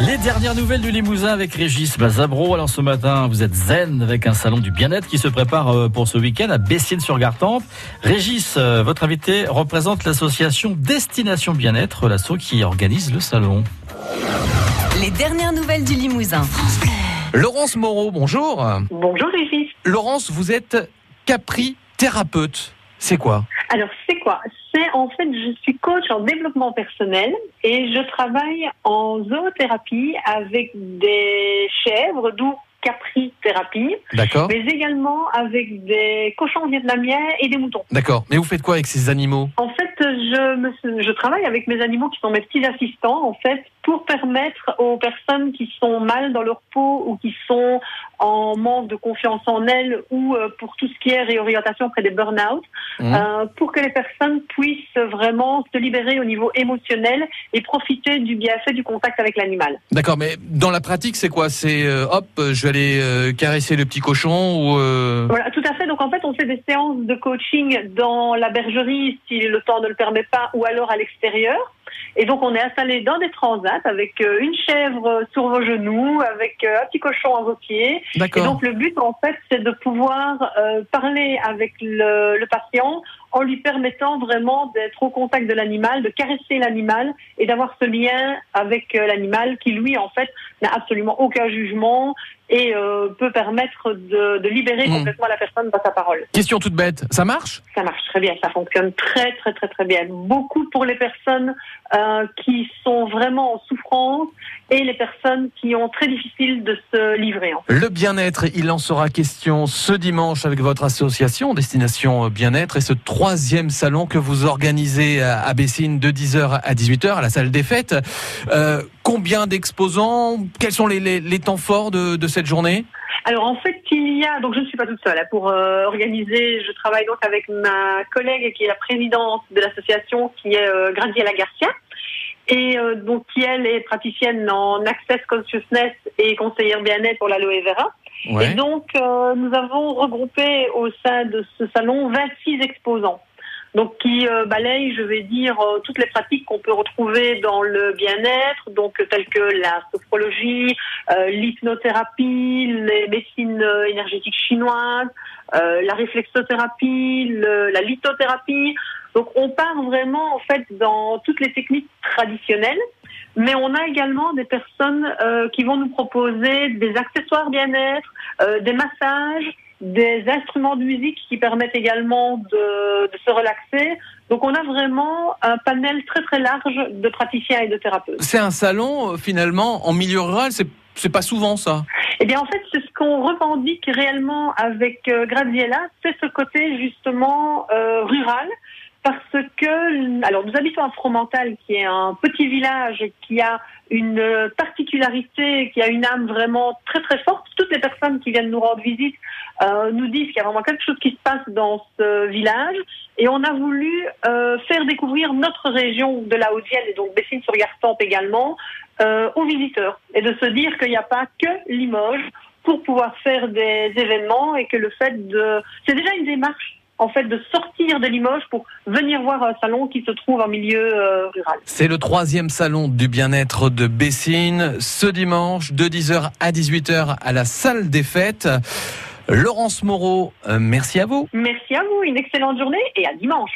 Les dernières nouvelles du Limousin avec Régis Bazabro. Alors ce matin, vous êtes zen avec un salon du bien-être qui se prépare euh, pour ce week-end à Bessines-sur-Gartempe. Régis, euh, votre invité représente l'association Destination Bien-être, l'asso qui organise le salon. Les dernières nouvelles du Limousin. Laurence Moreau, bonjour. Bonjour Régis. Laurence, vous êtes Capri thérapeute. C'est quoi? Alors c'est quoi? C'est en fait, je suis coach en développement personnel et je travaille en zoothérapie avec des chèvres, d'où Capri thérapie, D'accord. mais également avec des cochons vietnamiens et des moutons. D'accord. Mais vous faites quoi avec ces animaux? En fait, je, me, je travaille avec mes animaux qui sont mes petits assistants, en fait, pour permettre aux personnes qui sont mal dans leur peau ou qui sont en manque de confiance en elles ou euh, pour tout ce qui est réorientation après des burn-out, Mhm. euh, pour que les personnes puissent vraiment se libérer au niveau émotionnel et profiter du bienfait du contact avec l'animal. D'accord, mais dans la pratique, c'est quoi? C'est euh, hop, je vais aller euh, caresser le petit cochon ou Voilà, tout à fait. Donc en fait, on fait des séances de coaching dans la bergerie si le temps ne le permet pas, ou alors à l'extérieur. Et donc on est installé dans des transats avec euh, une chèvre sur vos genoux, avec euh, un petit cochon à vos pieds. Et donc le but en fait, c'est de pouvoir euh, parler avec le, le patient en lui permettant vraiment d'être au contact de l'animal, de caresser l'animal et d'avoir ce lien avec euh, l'animal qui lui en fait n'a absolument aucun jugement et euh, peut permettre de, de libérer Mm. complètement la personne dans sa parole. Question toute bête, ça marche? Ça marche très bien, ça fonctionne très très très très bien. Beaucoup pour les personnes euh, qui sont vraiment en souffrance et les personnes qui ont très difficile de se livrer. En fait. Le bien-être, il en sera question ce dimanche avec votre association Destination Bien-être et ce troisième salon que vous organisez à Bessines de 10h à 18h à la salle des fêtes. Euh, combien d'exposants? Quels sont les, les- les temps forts de, de cette journée? Alors en fait, il y a donc je ne suis pas toute seule hein, pour euh, organiser. Je travaille donc avec ma collègue qui est la présidente de l'association, qui est euh, Garcia, et euh, donc qui elle est praticienne en Access Consciousness et conseillère bien-être pour l'aloe vera. Et donc euh, nous avons regroupé au sein de ce salon 26 exposants. Donc qui euh, balayent, je vais dire, euh, toutes les pratiques qu'on peut retrouver dans le bien-être, donc telles que la sophrologie, euh, l'hypnothérapie, les médecines énergétiques chinoises, la réflexothérapie, le- la lithothérapie. Donc on part vraiment en fait dans toutes les techniques traditionnelles, mais on a également des personnes euh, qui vont nous proposer des accessoires bien-être, euh, des massages, des instruments de musique qui permettent également de, de se relaxer. Donc on a vraiment un panel très très large de praticiens et de thérapeutes. C'est un salon euh, finalement en milieu rural, c'est c'est pas souvent ça? Eh bien, en fait, c'est ce qu'on revendique réellement avec euh, Graziella, c'est ce côté justement euh, rural, parce que, alors, nous habitons à Fromental, qui est un petit village qui a une particularité, qui a une âme vraiment très très forte. Toutes les personnes qui viennent nous rendre visite euh, nous disent qu'il y a vraiment quelque chose qui se passe dans ce village, et on a voulu euh, faire découvrir notre région de la Haute-Vienne et donc Bessines-sur-Gartempe également euh, aux visiteurs, et de se dire qu'il n'y a pas que Limoges pour pouvoir faire des événements et que le fait de... C'est déjà une démarche en fait de sortir de Limoges pour venir voir un salon qui se trouve en milieu euh, rural. C'est le troisième salon du bien-être de Bessines ce dimanche de 10h à 18h à la salle des fêtes. Laurence Moreau, euh, merci à vous. Merci à vous, une excellente journée et à dimanche.